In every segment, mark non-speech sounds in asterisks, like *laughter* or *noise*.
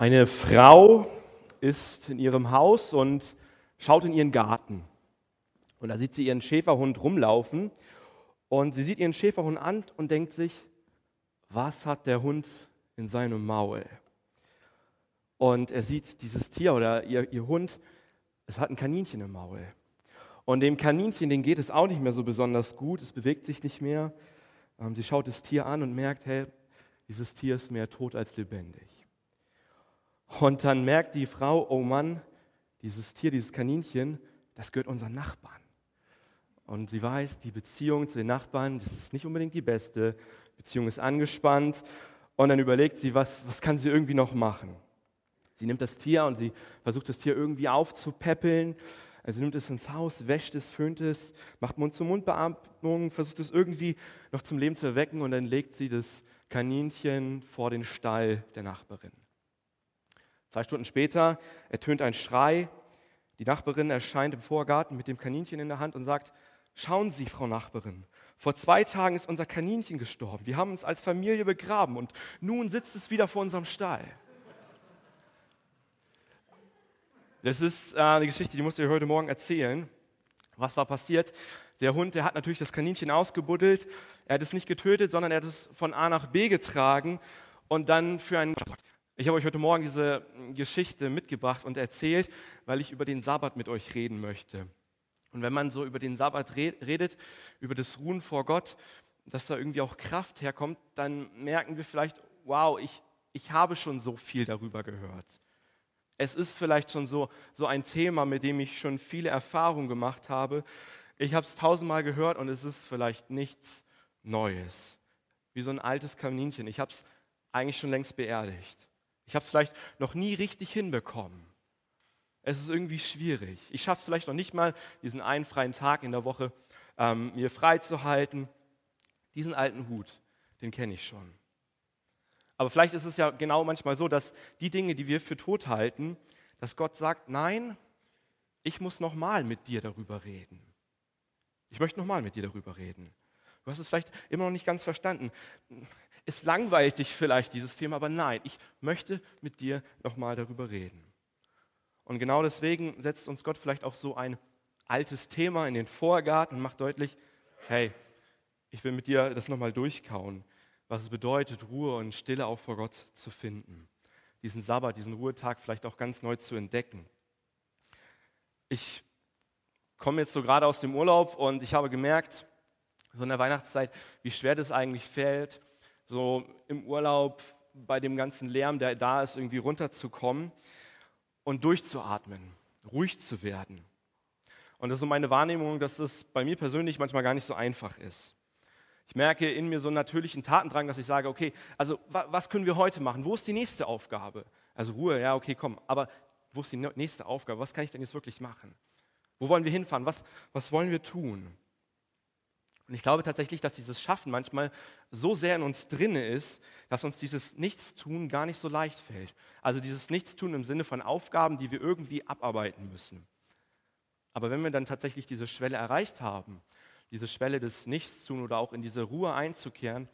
Eine Frau ist in ihrem Haus und schaut in ihren Garten. Und da sieht sie ihren Schäferhund rumlaufen und sie sieht ihren Schäferhund an und denkt sich, was hat der Hund in seinem Maul? Und er sieht dieses Tier oder ihr, ihr Hund, es hat ein Kaninchen im Maul. Und dem Kaninchen, den geht es auch nicht mehr so besonders gut, es bewegt sich nicht mehr. Ähm, sie schaut das Tier an und merkt, hey, dieses Tier ist mehr tot als lebendig. Und dann merkt die Frau, oh Mann, dieses Tier, dieses Kaninchen, das gehört unseren Nachbarn. Und sie weiß, die Beziehung zu den Nachbarn, das ist nicht unbedingt die beste. Die Beziehung ist angespannt. Und dann überlegt sie, was, was kann sie irgendwie noch machen? Sie nimmt das Tier und sie versucht das Tier irgendwie aufzupäppeln. Also sie nimmt es ins Haus, wäscht es, föhnt es, macht Mund-zu-Mund-Beatmung, versucht es irgendwie noch zum Leben zu erwecken und dann legt sie das Kaninchen vor den Stall der Nachbarin. Zwei Stunden später ertönt ein Schrei. Die Nachbarin erscheint im Vorgarten mit dem Kaninchen in der Hand und sagt, schauen Sie, Frau Nachbarin, vor zwei Tagen ist unser Kaninchen gestorben. Wir haben uns als Familie begraben und nun sitzt es wieder vor unserem Stall. Das ist äh, eine Geschichte, die muss ich heute Morgen erzählen. Was war passiert? Der Hund, der hat natürlich das Kaninchen ausgebuddelt. Er hat es nicht getötet, sondern er hat es von A nach B getragen und dann für einen ich habe euch heute Morgen diese Geschichte mitgebracht und erzählt, weil ich über den Sabbat mit euch reden möchte. Und wenn man so über den Sabbat redet, über das Ruhen vor Gott, dass da irgendwie auch Kraft herkommt, dann merken wir vielleicht, wow, ich, ich habe schon so viel darüber gehört. Es ist vielleicht schon so, so ein Thema, mit dem ich schon viele Erfahrungen gemacht habe. Ich habe es tausendmal gehört und es ist vielleicht nichts Neues. Wie so ein altes Kaninchen. Ich habe es eigentlich schon längst beerdigt. Ich habe es vielleicht noch nie richtig hinbekommen. Es ist irgendwie schwierig. Ich schaffe es vielleicht noch nicht mal, diesen einen freien Tag in der Woche ähm, mir frei zu halten. Diesen alten Hut, den kenne ich schon. Aber vielleicht ist es ja genau manchmal so, dass die Dinge, die wir für tot halten, dass Gott sagt, nein, ich muss nochmal mit dir darüber reden. Ich möchte nochmal mit dir darüber reden. Du hast es vielleicht immer noch nicht ganz verstanden es langweilt dich vielleicht dieses Thema, aber nein, ich möchte mit dir nochmal darüber reden. Und genau deswegen setzt uns Gott vielleicht auch so ein altes Thema in den Vorgarten und macht deutlich, hey, ich will mit dir das nochmal durchkauen, was es bedeutet, Ruhe und Stille auch vor Gott zu finden. Diesen Sabbat, diesen Ruhetag vielleicht auch ganz neu zu entdecken. Ich komme jetzt so gerade aus dem Urlaub und ich habe gemerkt, so in der Weihnachtszeit, wie schwer das eigentlich fällt, so im Urlaub bei dem ganzen Lärm, der da ist, irgendwie runterzukommen und durchzuatmen, ruhig zu werden. Und das ist so meine Wahrnehmung, dass es bei mir persönlich manchmal gar nicht so einfach ist. Ich merke in mir so einen natürlichen Tatendrang, dass ich sage, okay, also was können wir heute machen? Wo ist die nächste Aufgabe? Also Ruhe, ja, okay, komm, aber wo ist die nächste Aufgabe? Was kann ich denn jetzt wirklich machen? Wo wollen wir hinfahren? Was, was wollen wir tun? Und ich glaube tatsächlich, dass dieses Schaffen manchmal so sehr in uns drinne ist, dass uns dieses Nichtstun gar nicht so leicht fällt. Also dieses Nichtstun im Sinne von Aufgaben, die wir irgendwie abarbeiten müssen. Aber wenn wir dann tatsächlich diese Schwelle erreicht haben, diese Schwelle des Nichtstun oder auch in diese Ruhe einzukehren,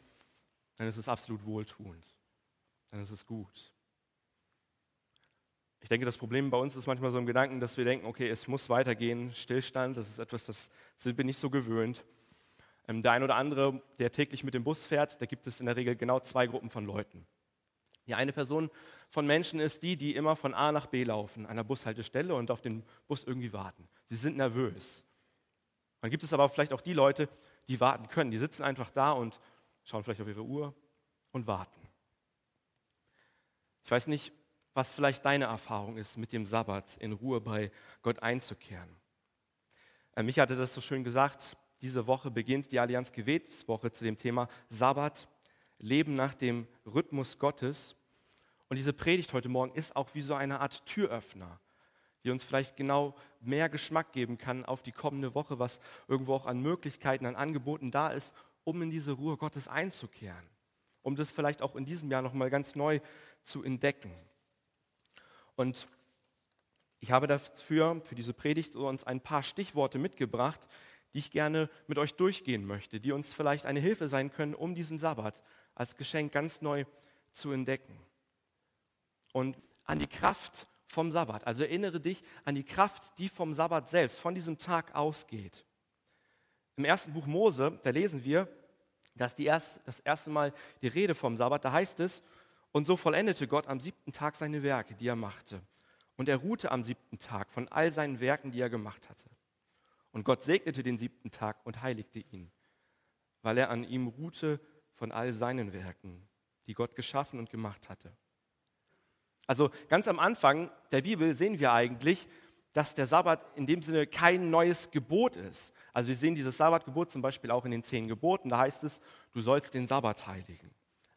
dann ist es absolut wohltuend. Dann ist es gut. Ich denke, das Problem bei uns ist manchmal so im Gedanken, dass wir denken, okay, es muss weitergehen, Stillstand, das ist etwas, das wir nicht so gewöhnt. Ähm, der ein oder andere, der täglich mit dem Bus fährt, da gibt es in der Regel genau zwei Gruppen von Leuten. Die eine Person von Menschen ist die, die immer von A nach B laufen, an der Bushaltestelle und auf den Bus irgendwie warten. Sie sind nervös. Dann gibt es aber vielleicht auch die Leute, die warten können. Die sitzen einfach da und schauen vielleicht auf ihre Uhr und warten. Ich weiß nicht, was vielleicht deine Erfahrung ist, mit dem Sabbat in Ruhe bei Gott einzukehren. Äh, mich hatte das so schön gesagt, diese Woche beginnt die Allianz Gebetswoche zu dem Thema Sabbat, Leben nach dem Rhythmus Gottes. Und diese Predigt heute Morgen ist auch wie so eine Art Türöffner, die uns vielleicht genau mehr Geschmack geben kann auf die kommende Woche, was irgendwo auch an Möglichkeiten, an Angeboten da ist, um in diese Ruhe Gottes einzukehren, um das vielleicht auch in diesem Jahr nochmal ganz neu zu entdecken. Und ich habe dafür, für diese Predigt, uns ein paar Stichworte mitgebracht, die ich gerne mit euch durchgehen möchte, die uns vielleicht eine Hilfe sein können, um diesen Sabbat als Geschenk ganz neu zu entdecken. Und an die Kraft vom Sabbat. Also erinnere dich an die Kraft, die vom Sabbat selbst, von diesem Tag ausgeht. Im ersten Buch Mose, da lesen wir, dass die erst, das erste Mal die Rede vom Sabbat, da heißt es, und so vollendete Gott am siebten Tag seine Werke, die er machte. Und er ruhte am siebten Tag von all seinen Werken, die er gemacht hatte. Und Gott segnete den siebten Tag und heiligte ihn, weil er an ihm ruhte von all seinen Werken, die Gott geschaffen und gemacht hatte. Also ganz am Anfang der Bibel sehen wir eigentlich, dass der Sabbat in dem Sinne kein neues Gebot ist. Also wir sehen dieses Sabbatgebot zum Beispiel auch in den zehn Geboten. Da heißt es, du sollst den Sabbat heiligen.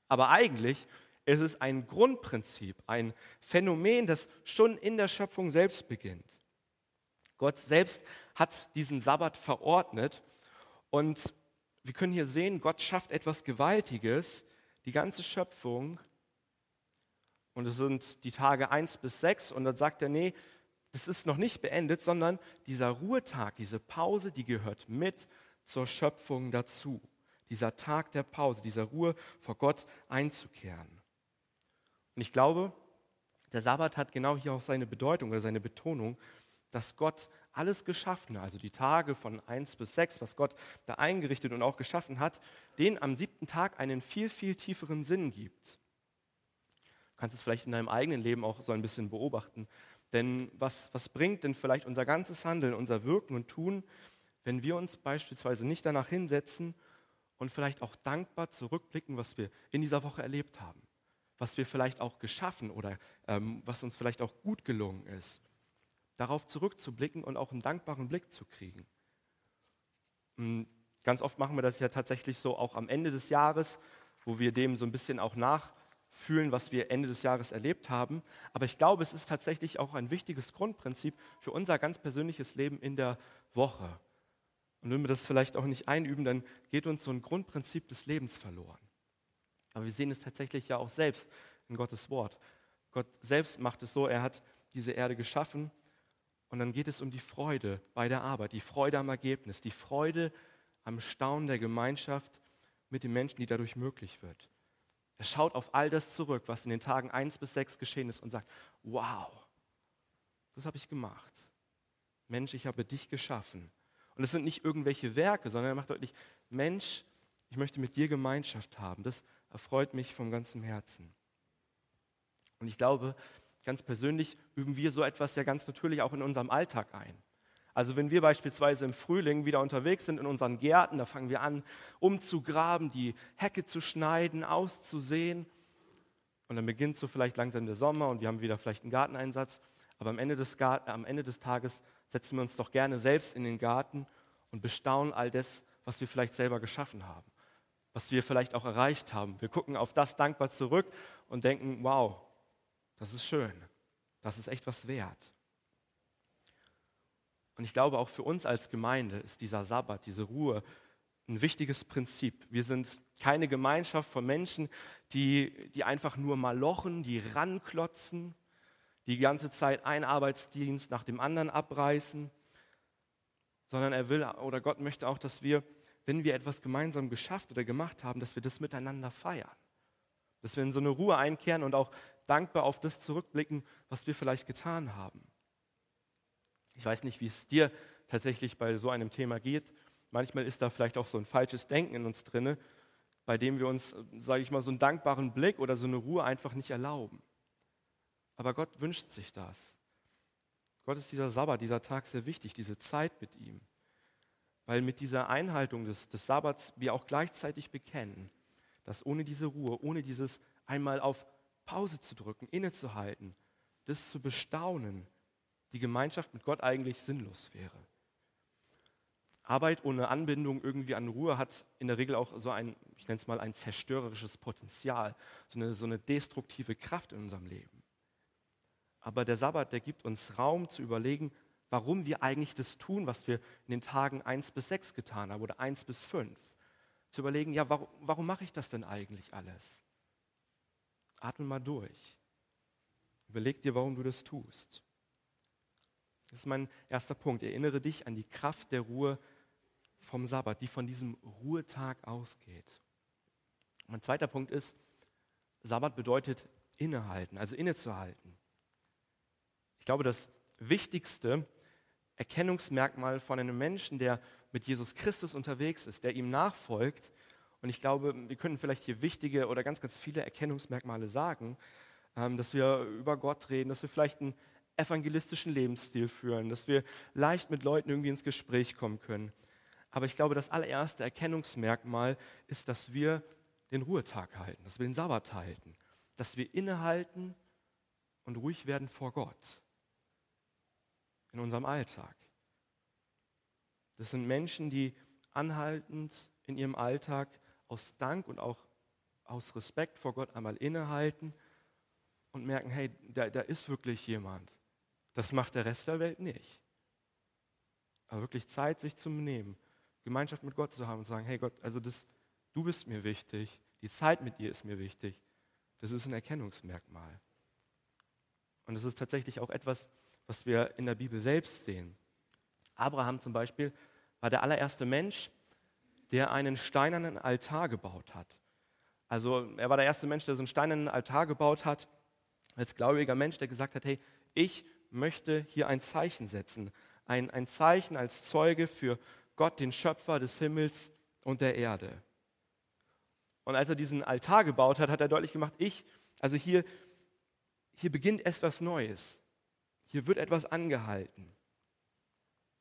Aber eigentlich ist es ein Grundprinzip, ein Phänomen, das schon in der Schöpfung selbst beginnt. Gott selbst hat diesen Sabbat verordnet und wir können hier sehen, Gott schafft etwas Gewaltiges. Die ganze Schöpfung und es sind die Tage 1 bis 6 und dann sagt er, nee, das ist noch nicht beendet, sondern dieser Ruhetag, diese Pause, die gehört mit zur Schöpfung dazu. Dieser Tag der Pause, dieser Ruhe vor Gott einzukehren. Und ich glaube, der Sabbat hat genau hier auch seine Bedeutung oder seine Betonung, dass Gott alles Geschaffene, also die Tage von 1 bis 6, was Gott da eingerichtet und auch geschaffen hat, denen am siebten Tag einen viel, viel tieferen Sinn gibt kannst es vielleicht in deinem eigenen Leben auch so ein bisschen beobachten. Denn was, was bringt denn vielleicht unser ganzes Handeln, unser Wirken und Tun, wenn wir uns beispielsweise nicht danach hinsetzen und vielleicht auch dankbar zurückblicken, was wir in dieser Woche erlebt haben, was wir vielleicht auch geschaffen oder ähm, was uns vielleicht auch gut gelungen ist, darauf zurückzublicken und auch einen dankbaren Blick zu kriegen. Hm, ganz oft machen wir das ja tatsächlich so auch am Ende des Jahres, wo wir dem so ein bisschen auch nach fühlen, was wir Ende des Jahres erlebt haben. Aber ich glaube, es ist tatsächlich auch ein wichtiges Grundprinzip für unser ganz persönliches Leben in der Woche. Und wenn wir das vielleicht auch nicht einüben, dann geht uns so ein Grundprinzip des Lebens verloren. Aber wir sehen es tatsächlich ja auch selbst in Gottes Wort. Gott selbst macht es so, er hat diese Erde geschaffen und dann geht es um die Freude bei der Arbeit, die Freude am Ergebnis, die Freude am Staunen der Gemeinschaft mit den Menschen, die dadurch möglich wird. Er schaut auf all das zurück, was in den Tagen 1 bis 6 geschehen ist und sagt, wow, das habe ich gemacht. Mensch, ich habe dich geschaffen. Und es sind nicht irgendwelche Werke, sondern er macht deutlich, Mensch, ich möchte mit dir Gemeinschaft haben. Das erfreut mich vom ganzen Herzen. Und ich glaube, ganz persönlich üben wir so etwas ja ganz natürlich auch in unserem Alltag ein. Also wenn wir beispielsweise im Frühling wieder unterwegs sind in unseren Gärten, da fangen wir an, umzugraben, die Hecke zu schneiden, auszusehen. Und dann beginnt so vielleicht langsam der Sommer und wir haben wieder vielleicht einen Garteneinsatz. Aber am Ende, des Garten, äh, am Ende des Tages setzen wir uns doch gerne selbst in den Garten und bestaunen all das, was wir vielleicht selber geschaffen haben, was wir vielleicht auch erreicht haben. Wir gucken auf das dankbar zurück und denken, wow, das ist schön, das ist echt was wert. Und ich glaube, auch für uns als Gemeinde ist dieser Sabbat, diese Ruhe, ein wichtiges Prinzip. Wir sind keine Gemeinschaft von Menschen, die, die einfach nur mal lochen, die ranklotzen, die ganze Zeit einen Arbeitsdienst nach dem anderen abreißen, sondern er will oder Gott möchte auch, dass wir, wenn wir etwas gemeinsam geschafft oder gemacht haben, dass wir das miteinander feiern. Dass wir in so eine Ruhe einkehren und auch dankbar auf das zurückblicken, was wir vielleicht getan haben. Ich weiß nicht, wie es dir tatsächlich bei so einem Thema geht. Manchmal ist da vielleicht auch so ein falsches Denken in uns drin, bei dem wir uns, sage ich mal, so einen dankbaren Blick oder so eine Ruhe einfach nicht erlauben. Aber Gott wünscht sich das. Gott ist dieser Sabbat, dieser Tag sehr wichtig, diese Zeit mit ihm. Weil mit dieser Einhaltung des, des Sabbats wir auch gleichzeitig bekennen, dass ohne diese Ruhe, ohne dieses einmal auf Pause zu drücken, innezuhalten, das zu bestaunen, die Gemeinschaft mit Gott eigentlich sinnlos wäre. Arbeit ohne Anbindung irgendwie an Ruhe hat in der Regel auch so ein, ich nenne es mal, ein zerstörerisches Potenzial, so eine, so eine destruktive Kraft in unserem Leben. Aber der Sabbat, der gibt uns Raum zu überlegen, warum wir eigentlich das tun, was wir in den Tagen 1 bis 6 getan haben oder 1 bis 5. Zu überlegen, ja, warum, warum mache ich das denn eigentlich alles? Atme mal durch. Überleg dir, warum du das tust. Das ist mein erster Punkt. Erinnere dich an die Kraft der Ruhe vom Sabbat, die von diesem Ruhetag ausgeht. Mein zweiter Punkt ist, Sabbat bedeutet innehalten, also innezuhalten. glaube, das wichtigste Erkennungsmerkmal von einem Menschen, der mit Jesus Christus unterwegs ist, der ihm nachfolgt, und ich glaube, wir können vielleicht hier wichtige oder ganz, ganz viele Erkennungsmerkmale sagen, ähm, dass wir über Gott reden, dass wir vielleicht einen evangelistischen Lebensstil führen, dass wir leicht mit Leuten irgendwie ins Gespräch kommen können. Aber ich glaube, das allererste Erkennungsmerkmal ist, dass wir den Ruhetag halten, dass wir den Sabbat halten, dass wir innehalten und ruhig werden vor Gott in unserem Alltag. Das sind Menschen, die anhaltend in ihrem Alltag aus Dank und auch aus Respekt vor Gott einmal innehalten und merken, hey, da, da ist wirklich jemand. Das macht der Rest der Welt nicht. Aber wirklich Zeit, sich zu nehmen, Gemeinschaft mit Gott zu haben und zu sagen, hey Gott, also das, du bist mir wichtig, die Zeit mit dir ist mir wichtig. Das ist ein Erkennungsmerkmal. Und das ist tatsächlich auch etwas, was wir in der Bibel selbst sehen. Abraham zum Beispiel war der allererste Mensch, der einen steinernen Altar gebaut hat. Also er war der erste Mensch, der so einen steinernen Altar gebaut hat, als gläubiger Mensch, der gesagt hat, hey, ich möchte hier ein Zeichen setzen. Ein, ein Zeichen als Zeuge für Gott, den Schöpfer des Himmels und der Erde. Und als er diesen Altar gebaut hat, hat er deutlich gemacht, ich, also hier, hier beginnt etwas Neues. Hier wird etwas angehalten.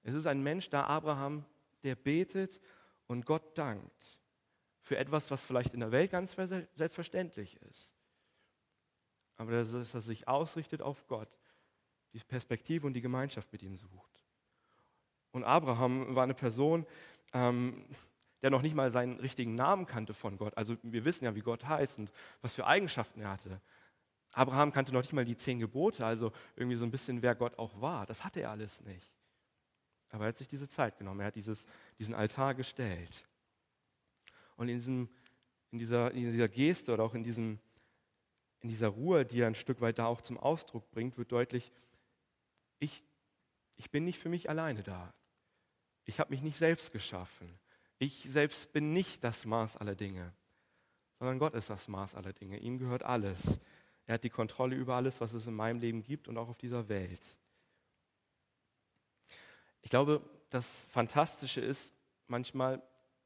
Es ist ein Mensch da, Abraham, der betet und Gott dankt für etwas, was vielleicht in der Welt ganz selbstverständlich ist. Aber dass er sich ausrichtet auf Gott, die Perspektive und die Gemeinschaft mit ihm sucht. Und Abraham war eine Person, ähm, der noch nicht mal seinen richtigen Namen kannte von Gott. Also wir wissen ja, wie Gott heißt und was für Eigenschaften er hatte. Abraham kannte noch nicht mal die zehn Gebote, also irgendwie so ein bisschen, wer Gott auch war. Das hatte er alles nicht. Aber er hat sich diese Zeit genommen, er hat dieses, diesen Altar gestellt. Und in, diesem, in, dieser, in dieser Geste oder auch in, diesem, in dieser Ruhe, die er ein Stück weit da auch zum Ausdruck bringt, wird deutlich, ich, ich bin nicht für mich alleine da. Ich habe mich nicht selbst geschaffen. Ich selbst bin nicht das Maß aller Dinge, sondern Gott ist das Maß aller Dinge. Ihm gehört alles. Er hat die Kontrolle über alles, was es in meinem Leben gibt und auch auf dieser Welt. Ich glaube, das Fantastische ist manchmal,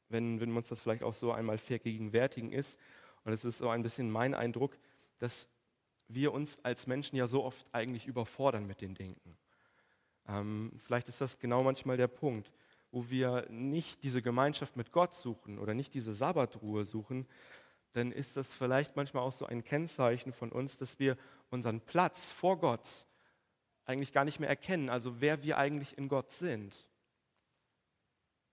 wenn, wenn wir uns das vielleicht auch so einmal vergegenwärtigen ist, und es ist so ein bisschen mein Eindruck, dass wir uns als Menschen ja so oft eigentlich überfordern mit den Dingen. Ähm, vielleicht ist das genau manchmal der Punkt, wo wir nicht diese Gemeinschaft mit Gott suchen oder nicht diese Sabbatruhe suchen, dann ist das vielleicht manchmal auch so ein Kennzeichen von uns, dass wir unseren Platz vor Gott eigentlich gar nicht mehr erkennen, also wer wir eigentlich in Gott sind.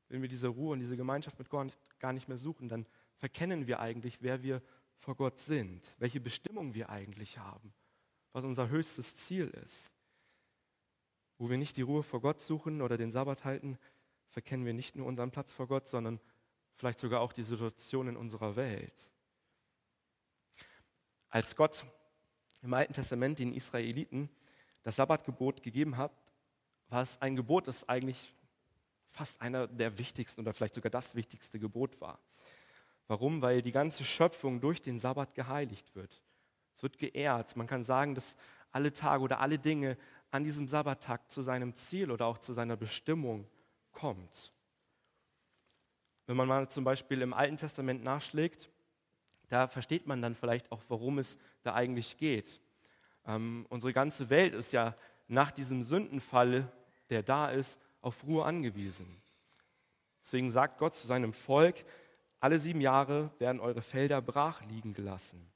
Wenn wir diese Ruhe und diese Gemeinschaft mit Gott gar nicht mehr suchen, dann verkennen wir eigentlich, wer wir vor Gott sind, welche Bestimmung wir eigentlich haben, was unser höchstes Ziel ist. Wo wir nicht die Ruhe vor Gott suchen oder den Sabbat halten, verkennen wir nicht nur unseren Platz vor Gott, sondern vielleicht sogar auch die Situation in unserer Welt. Als Gott im Alten Testament den Israeliten das Sabbatgebot gegeben hat, war es ein Gebot, das eigentlich fast einer der wichtigsten oder vielleicht sogar das wichtigste Gebot war. Warum? Weil die ganze Schöpfung durch den Sabbat geheiligt wird. Es wird geehrt. Man kann sagen, dass alle Tage oder alle Dinge an diesem Sabbattag zu seinem Ziel oder auch zu seiner Bestimmung kommt. Wenn man mal zum Beispiel im Alten Testament nachschlägt, da versteht man dann vielleicht auch, worum es da eigentlich geht. Ähm, unsere ganze Welt ist ja nach diesem Sündenfall, der da ist, auf Ruhe angewiesen. Deswegen sagt Gott zu seinem Volk, alle sieben Jahre werden eure Felder brach liegen gelassen.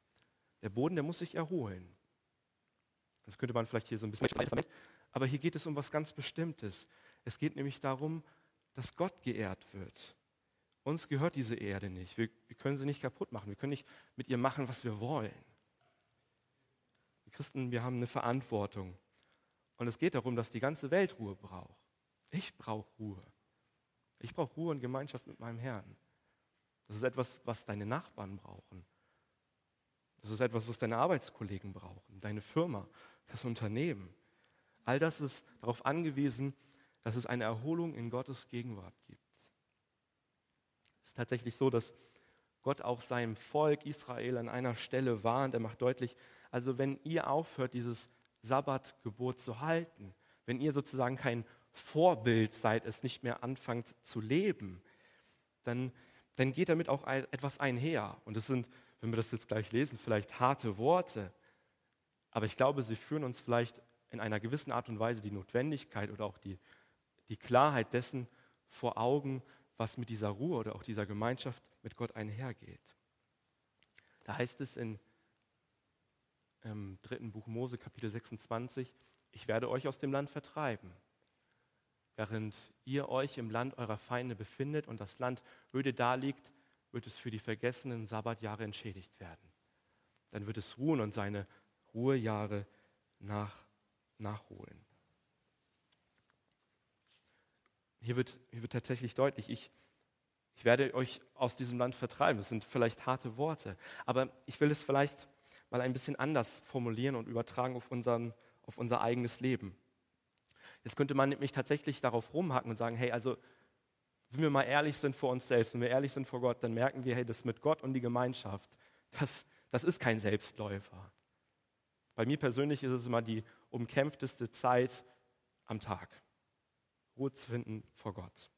Der Boden, der muss sich erholen. Das könnte man vielleicht hier so ein bisschen, aber hier geht es um was ganz Bestimmtes. Es geht nämlich darum, dass Gott geehrt wird. Uns gehört diese Erde nicht. Wir, wir können sie nicht kaputt machen. Wir können nicht mit ihr machen, was wir wollen. Christen, wir haben eine Verantwortung. Und es geht darum, dass die ganze Welt Ruhe braucht. Ich brauche Ruhe. Ich brauche Ruhe und Gemeinschaft mit meinem Herrn. Das ist etwas, was deine Nachbarn brauchen. Das ist etwas, was deine Arbeitskollegen brauchen, deine Firma, das Unternehmen. All das ist darauf angewiesen, dass es eine Erholung in Gottes Gegenwart gibt. Es ist tatsächlich so, dass Gott auch seinem Volk Israel an einer Stelle warnt. Er macht deutlich, also wenn ihr aufhört, dieses Sabbatgebot zu halten, wenn ihr sozusagen kein Vorbild seid, es nicht mehr anfangt zu leben, dann, dann geht damit auch etwas einher. Und das sind, wenn wir das jetzt gleich lesen, vielleicht harte Worte, aber ich glaube, sie führen uns vielleicht in einer gewissen Art und Weise die Notwendigkeit oder auch die, die Klarheit dessen vor Augen, was mit dieser Ruhe oder auch dieser Gemeinschaft mit Gott einhergeht. Da heißt es in im dritten Buch Mose, Kapitel 26, ich werde euch aus dem Land vertreiben. Während ihr euch im Land eurer Feinde befindet und das Land öde daliegt, wird es für die vergessenen Sabbatjahre entschädigt werden. Dann wird es ruhen und seine Ruhejahre nach, nachholen. Hier wird, hier wird tatsächlich deutlich, ich, ich werde euch aus diesem Land vertreiben. Das sind vielleicht harte Worte, aber ich will es vielleicht mal ein bisschen anders formulieren und übertragen auf, unseren, auf unser eigenes Leben. Jetzt könnte man nämlich tatsächlich darauf rumhacken und sagen, hey, also wenn wir mal ehrlich sind vor uns selbst, wenn wir ehrlich sind vor Gott, dann merken wir, hey, das mit Gott und die Gemeinschaft, das, das ist kein Selbstläufer. Bei mir persönlich ist es immer die umkämpfteste Zeit am Tag, Ruhe zu finden vor Gott.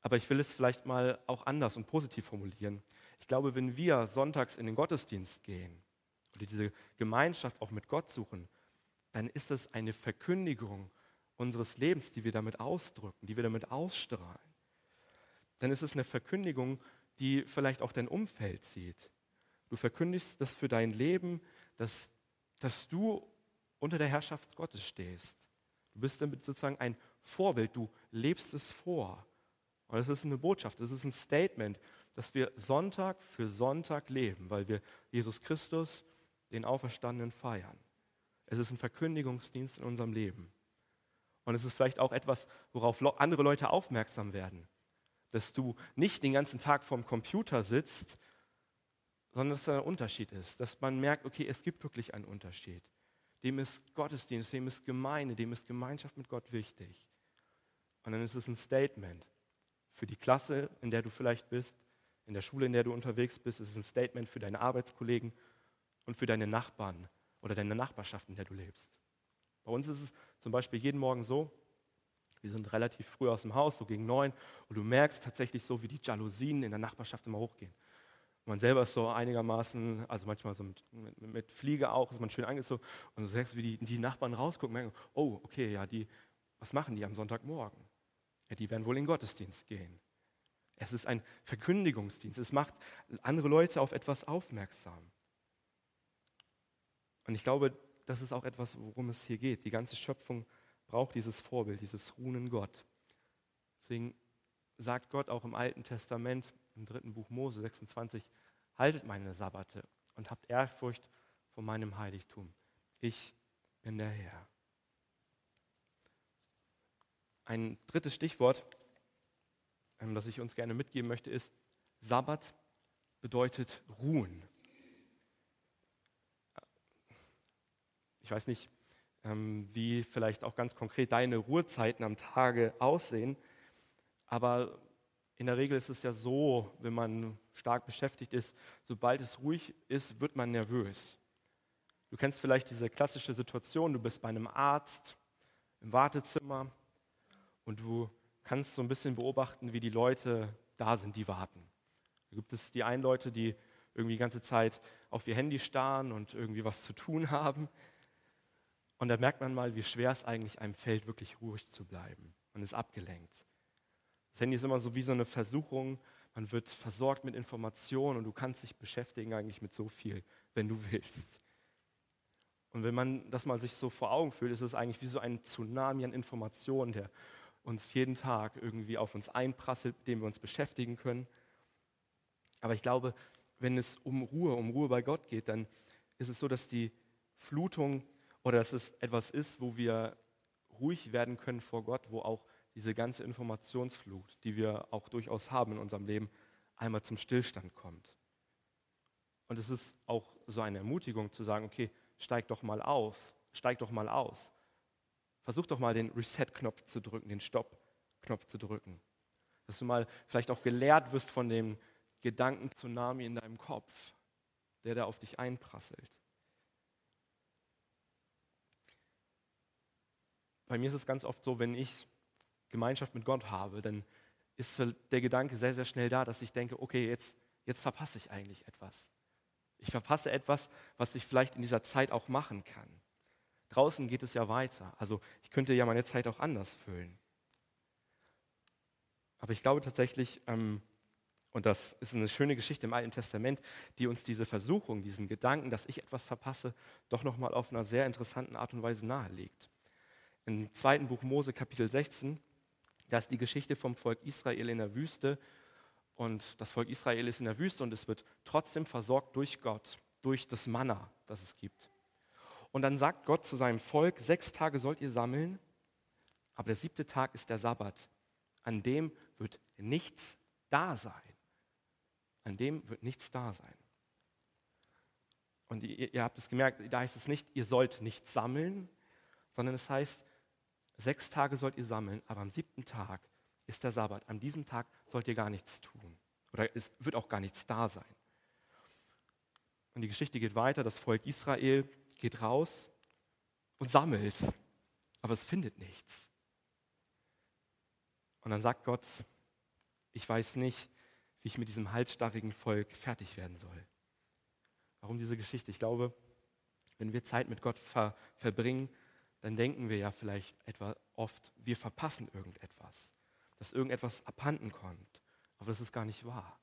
Aber ich will es vielleicht mal auch anders und positiv formulieren. Ich glaube, wenn wir sonntags in den Gottesdienst gehen oder diese Gemeinschaft auch mit Gott suchen, dann ist das eine Verkündigung unseres Lebens, die wir damit ausdrücken, die wir damit ausstrahlen. Dann ist es eine Verkündigung, die vielleicht auch dein Umfeld sieht. Du verkündigst das für dein Leben, dass, dass du unter der Herrschaft Gottes stehst. Du bist damit sozusagen ein Vorbild, du lebst es vor. Und das ist eine Botschaft, das ist ein Statement, dass wir Sonntag für Sonntag leben, weil wir Jesus Christus, den Auferstandenen, feiern. Es ist ein Verkündigungsdienst in unserem Leben. Und es ist vielleicht auch etwas, worauf andere Leute aufmerksam werden. Dass du nicht den ganzen Tag vorm Computer sitzt, sondern dass da ein Unterschied ist. Dass man merkt, okay, es gibt wirklich einen Unterschied. Dem ist Gottesdienst, dem ist Gemeinde, dem ist Gemeinschaft mit Gott wichtig. Und dann ist es ein Statement für die Klasse, in der du vielleicht bist, in der Schule, in der du unterwegs bist. Es ist ein Statement für deine Arbeitskollegen und für deine Nachbarn oder deine Nachbarschaft, in der du lebst. Bei uns ist es zum Beispiel jeden Morgen so, wir sind relativ früh aus dem Haus, so gegen neun, und du merkst tatsächlich so, wie die Jalousien in der Nachbarschaft immer hochgehen. Man selber ist so einigermaßen, also manchmal so mit, mit, mit Fliege auch, ist man schön angezogen, und du merkst, wie die, die Nachbarn rausgucken merken, oh, okay, ja, die, was machen die am Sonntagmorgen? Ja, die werden wohl in den Gottesdienst gehen. Es ist ein Verkündigungsdienst. Es macht andere Leute auf etwas aufmerksam. Und ich glaube, das ist auch etwas, worum es hier geht. Die ganze Schöpfung braucht dieses Vorbild, dieses Ruhen in Gott. Deswegen sagt Gott auch im Alten Testament, im dritten Buch Mose 26, haltet meine Sabbate und habt Ehrfurcht vor meinem Heiligtum. Ich bin der Herr. Ein drittes Stichwort, ähm, das ich uns gerne mitgeben möchte, ist, Sabbat bedeutet ruhen. Ich weiß nicht, ähm, wie vielleicht auch ganz konkret deine Ruhezeiten am Tage aussehen, aber in der Regel ist es ja so, wenn man stark beschäftigt ist, sobald es ruhig ist, wird man nervös. Du kennst vielleicht diese klassische Situation, du bist bei einem Arzt im Wartezimmer und du kannst so ein bisschen beobachten, wie die Leute da sind, die warten. Da gibt es die einen Leute, die irgendwie die ganze Zeit auf ihr Handy starren und irgendwie was zu tun *laughs* haben. Und da merkt man mal, wie schwer es eigentlich einem fällt, wirklich ruhig zu bleiben. Man ist abgelenkt. Das Handy ist immer so wie so eine Versuchung. Man wird versorgt mit Informationen und du kannst dich beschäftigen eigentlich mit so viel, wenn du willst. Und wenn man das mal sich so vor Augen fühlt, ist es eigentlich wie so ein Tsunami an Informationen, der uns jeden Tag irgendwie auf uns einprasselt, mit dem wir uns beschäftigen können. Aber ich glaube, wenn es um Ruhe, um Ruhe bei Gott geht, dann ist es so, dass die Flutung oder dass es etwas ist, wo wir ruhig werden können vor Gott, wo auch diese ganze Informationsflut, die wir auch durchaus haben in unserem Leben, einmal zum Stillstand kommt. Und es ist auch so eine Ermutigung zu sagen, okay, steig doch mal auf, steig doch mal aus. Versuch doch mal den Reset-Knopf zu drücken, den Stopp-Knopf zu drücken. Dass du mal vielleicht auch gelehrt wirst von dem Gedanken-Tsunami in deinem Kopf, der da auf dich einprasselt. bei mir ist es ganz oft so, wenn ich Gemeinschaft mit Gott habe, dann ist der Gedanke sehr, sehr schnell da, dass ich denke, okay, jetzt, jetzt verpasse ich eigentlich etwas. Ich verpasse etwas, was ich vielleicht in dieser Zeit auch machen kann. Draußen geht es ja weiter. Also ich könnte ja meine Zeit auch anders füllen. Aber ich glaube tatsächlich, ähm, und das ist eine schöne Geschichte im Alten Testament, die uns diese Versuchung, diesen Gedanken, dass ich etwas verpasse, doch nochmal auf einer sehr interessanten Art und Weise nahelegt. Im zweiten Buch Mose, Kapitel 16, da ist die Geschichte vom Volk Israel in der Wüste. Und das Volk Israel ist in der Wüste und es wird trotzdem versorgt durch Gott, durch das Manna, das es gibt. Und dann sagt Gott zu seinem Volk, sechs Tage sollt ihr sammeln, aber der siebte Tag ist der Sabbat. An dem wird nichts da sein. An dem wird nichts da sein. Und ihr, ihr habt es gemerkt, da heißt es nicht, ihr sollt nicht sammeln, sondern es heißt, sechs Tage sollt ihr sammeln, aber am siebten Tag ist der Sabbat. An diesem Tag sollt ihr gar nichts tun. Oder es wird auch gar nichts da sein. Und die Geschichte geht weiter. Das Volk Israel geht raus und sammelt, aber es findet nichts. Und dann sagt Gott, ich weiß nicht, wie ich mit diesem halsstarrigen Volk fertig werden soll. Warum diese Geschichte? Ich glaube, wenn wir Zeit mit Gott ver verbringen, dann denken wir ja vielleicht etwa oft, wir verpassen irgendetwas, dass irgendetwas abhanden kommt. Aber das ist gar nicht wahr.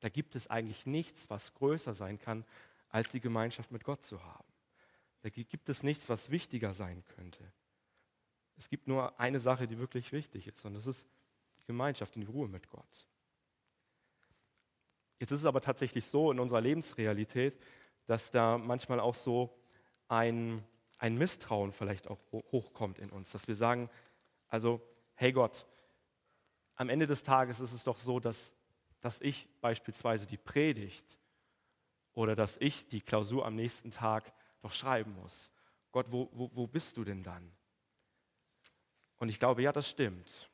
Da gibt es eigentlich nichts, was größer sein kann, als die Gemeinschaft mit Gott zu haben. Da gibt es nichts, was wichtiger sein könnte. Es gibt nur eine Sache, die wirklich wichtig ist, und das ist Gemeinschaft in die Ruhe mit Gott. Jetzt ist es aber tatsächlich so in unserer Lebensrealität, dass da manchmal auch so ein, ein Misstrauen vielleicht auch hochkommt in uns, dass wir sagen, also, hey Gott, am Ende des Tages ist es doch so, dass, dass ich beispielsweise die Predigt oder dass ich die Klausur am nächsten Tag doch schreiben muss. Gott, wo, wo, wo bist du denn dann? Und ich glaube, ja, das stimmt.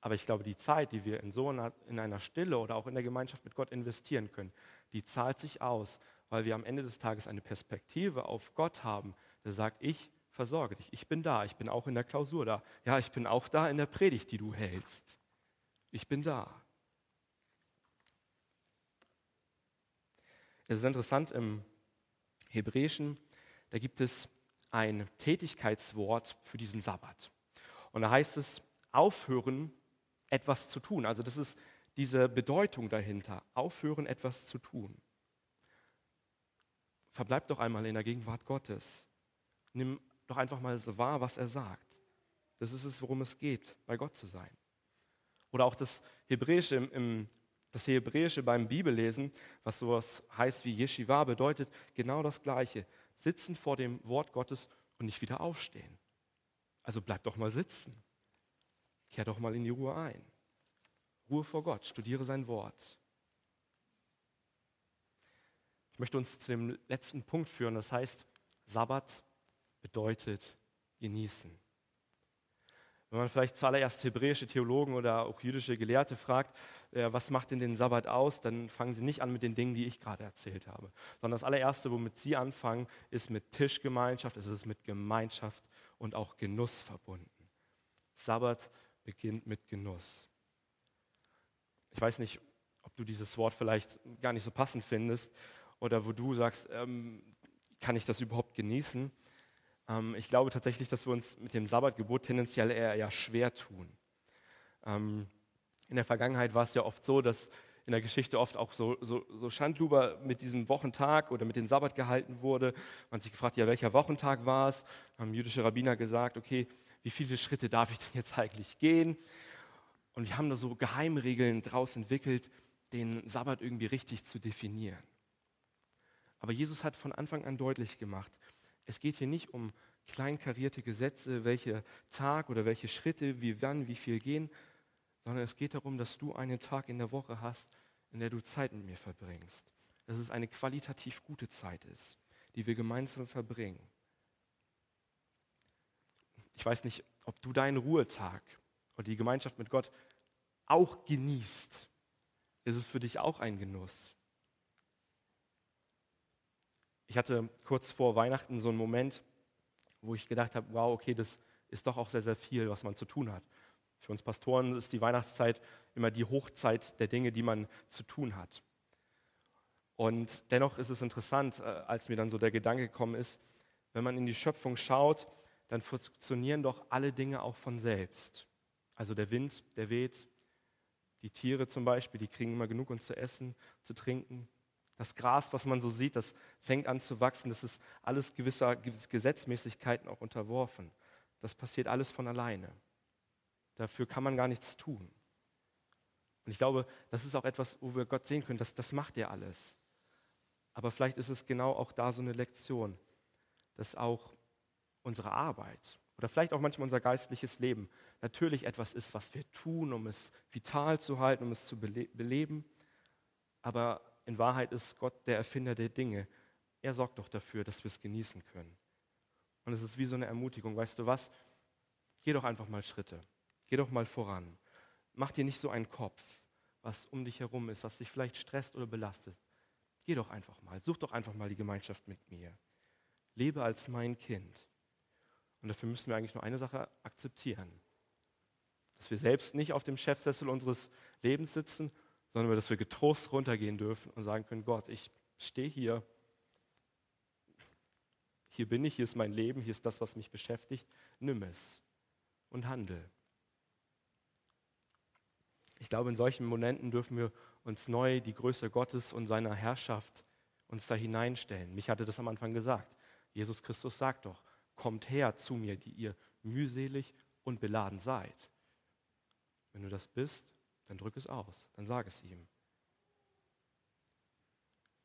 Aber ich glaube, die Zeit, die wir in so einer, in einer Stille oder auch in der Gemeinschaft mit Gott investieren können, die zahlt sich aus, weil wir am Ende des Tages eine Perspektive auf Gott haben, der sagt, ich versorge dich, ich bin da, ich bin auch in der Klausur da, ja, ich bin auch da in der Predigt, die du hältst. Ich bin da. Es ist interessant, im Hebräischen, da gibt es ein Tätigkeitswort für diesen Sabbat. Und da heißt es, aufhören etwas zu tun. Also das ist diese Bedeutung dahinter, aufhören etwas zu tun. Verbleib doch einmal in der Gegenwart Gottes. Nimm doch einfach mal so wahr, was er sagt. Das ist es, worum es geht, bei Gott zu sein. Oder auch das Hebräische, im, im, das Hebräische beim Bibellesen, was sowas heißt wie Yeshiva, bedeutet genau das Gleiche. Sitzen vor dem Wort Gottes und nicht wieder aufstehen. Also bleib doch mal sitzen. Kehr doch mal in die Ruhe ein. Ruhe vor Gott, studiere sein Wort. Ich möchte uns zu dem letzten Punkt führen, das heißt, Sabbat bedeutet genießen. Wenn man vielleicht zuallererst hebräische Theologen oder auch jüdische Gelehrte fragt, äh, was macht denn den Sabbat aus, dann fangen sie nicht an mit den Dingen, die ich gerade erzählt habe, sondern das allererste, womit sie anfangen, ist mit Tischgemeinschaft, es ist mit Gemeinschaft und auch Genuss verbunden. Sabbat beginnt mit Genuss. Ich weiß nicht, ob du dieses Wort vielleicht gar nicht so passend findest oder wo du sagst, ähm, kann ich das überhaupt genießen? Ähm, ich glaube tatsächlich, dass wir uns mit dem Sabbatgebot tendenziell eher, eher schwer tun. Ähm, in der Vergangenheit war es ja oft so, dass in der Geschichte oft auch so, so, so Schandluber mit diesem Wochentag oder mit dem Sabbat gehalten wurde. Man hat sich gefragt, ja, welcher Wochentag war es? Haben jüdische Rabbiner gesagt, okay, wie viele Schritte darf ich denn jetzt eigentlich gehen? Und wir haben da so Geheimregeln draus entwickelt, den Sabbat irgendwie richtig zu definieren. Aber Jesus hat von Anfang an deutlich gemacht, es geht hier nicht um kleinkarierte Gesetze, welche Tag oder welche Schritte, wie wann, wie viel gehen, sondern es geht darum, dass du einen Tag in der Woche hast, in der du Zeit mit mir verbringst. Dass es eine qualitativ gute Zeit ist, die wir gemeinsam verbringen. Ich weiß nicht, ob du deinen Ruhetag oder die Gemeinschaft mit Gott auch genießt. Ist es für dich auch ein Genuss? Ich hatte kurz vor Weihnachten so einen Moment, wo ich gedacht habe, wow, okay, das ist doch auch sehr, sehr viel, was man zu tun hat. Für uns Pastoren ist die Weihnachtszeit immer die Hochzeit der Dinge, die man zu tun hat. Und dennoch ist es interessant, äh, als mir dann so der Gedanke gekommen ist, wenn man in die Schöpfung schaut, dann funktionieren doch alle Dinge auch von selbst. Also der Wind, der weht, die Tiere zum Beispiel, die kriegen immer genug uns zu essen, zu trinken. Das Gras, was man so sieht, das fängt an zu wachsen. Das ist alles gewisser Gesetzmäßigkeiten auch unterworfen. Das passiert alles von alleine. Dafür kann man gar nichts tun. Und ich glaube, das ist auch etwas, wo wir Gott sehen können, das, das macht er alles. Aber vielleicht ist es genau auch da so eine Lektion, dass auch unsere Arbeit oder vielleicht auch manchmal unser geistliches Leben natürlich etwas ist, was wir tun, um es vital zu halten, um es zu beleben. Aber in Wahrheit ist Gott der Erfinder der Dinge. Er sorgt doch dafür, dass wir es genießen können. Und es ist wie so eine Ermutigung. Weißt du was? Geh doch einfach mal Schritte. Geh doch mal voran. Mach dir nicht so einen Kopf, was um dich herum ist, was dich vielleicht stresst oder belastet. Geh doch einfach mal. Such doch einfach mal die Gemeinschaft mit mir. Lebe als mein Kind. Und dafür müssen wir eigentlich nur eine Sache akzeptieren. Dass wir selbst nicht auf dem Chefsessel unseres Lebens sitzen, sondern dass wir getrost runtergehen dürfen und sagen können, Gott, ich stehe hier. Hier bin ich, hier ist mein Leben, hier ist das, was mich beschäftigt. Nimm es und handel. Ich glaube, in solchen Momenten dürfen wir uns neu die Größe Gottes und seiner Herrschaft uns da hineinstellen. Mich hatte das am Anfang gesagt. Jesus Christus sagt doch, kommt her zu mir, die ihr mühselig und beladen seid. Wenn du das bist, dann drück es aus, dann sag es ihm.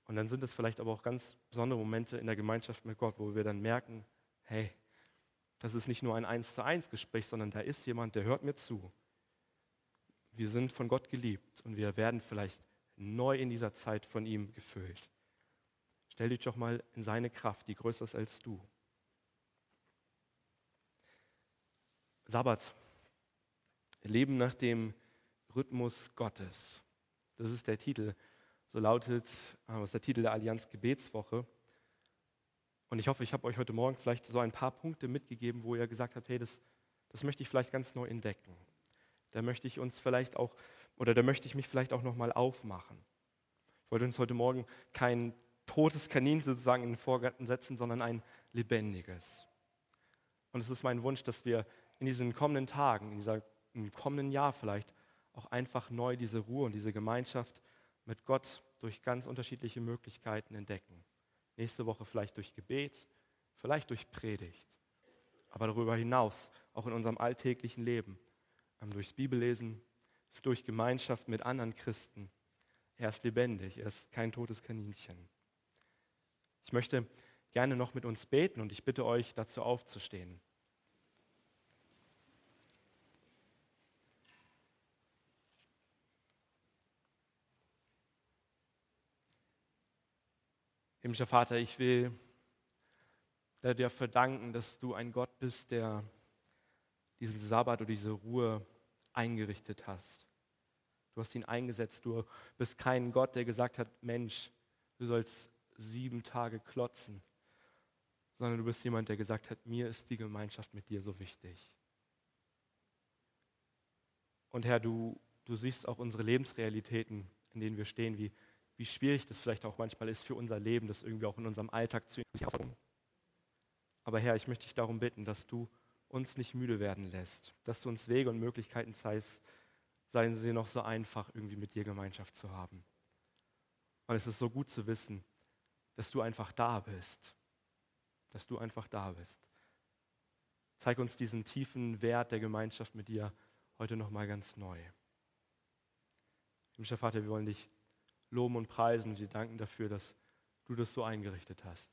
Und dann sind es vielleicht aber auch ganz besondere Momente in der Gemeinschaft mit Gott, wo wir dann merken, hey, das ist nicht nur ein Eins zu eins Gespräch, sondern da ist jemand, der hört mir zu. Wir sind von Gott geliebt und wir werden vielleicht neu in dieser Zeit von ihm gefüllt. Stell dich doch mal in seine Kraft, die größer ist als du. Sabbat. Leben nach dem Rhythmus Gottes. Das ist der Titel. So lautet, was ist der Titel der Allianz Gebetswoche. Und ich hoffe, ich habe euch heute Morgen vielleicht so ein paar Punkte mitgegeben, wo ihr gesagt habt, hey, das, das möchte ich vielleicht ganz neu entdecken. Da möchte ich uns vielleicht auch, oder da möchte ich mich vielleicht auch nochmal aufmachen. Ich wollte uns heute Morgen kein totes Kaninchen sozusagen in den Vorgarten setzen, sondern ein lebendiges. Und es ist mein Wunsch, dass wir in diesen kommenden Tagen, in dieser, im kommenden Jahr vielleicht, auch einfach neu diese Ruhe und diese Gemeinschaft mit Gott durch ganz unterschiedliche Möglichkeiten entdecken. Nächste Woche vielleicht durch Gebet, vielleicht durch Predigt, aber darüber hinaus auch in unserem alltäglichen Leben, ähm, durchs Bibellesen, durch Gemeinschaft mit anderen Christen. Er ist lebendig, er ist kein totes Kaninchen. Ich möchte gerne noch mit uns beten und ich bitte euch dazu aufzustehen. Himmlischer Vater, ich will dir verdanken, dass du ein Gott bist, der diesen Sabbat oder diese Ruhe eingerichtet hast. Du hast ihn eingesetzt. Du bist kein Gott, der gesagt hat, Mensch, du sollst sieben Tage klotzen, sondern du bist jemand, der gesagt hat, mir ist die Gemeinschaft mit dir so wichtig. Und Herr, du, du siehst auch unsere Lebensrealitäten, in denen wir stehen, wie wie schwierig das vielleicht auch manchmal ist für unser Leben, das irgendwie auch in unserem Alltag zu tun. Aber Herr, ich möchte dich darum bitten, dass du uns nicht müde werden lässt, dass du uns Wege und Möglichkeiten zeigst, seien sie noch so einfach, irgendwie mit dir Gemeinschaft zu haben. Und es ist so gut zu wissen, dass du einfach da bist, dass du einfach da bist. Zeig uns diesen tiefen Wert der Gemeinschaft mit dir heute nochmal ganz neu. Himmlischer Vater, wir wollen dich loben und preisen und dir danken dafür, dass du das so eingerichtet hast.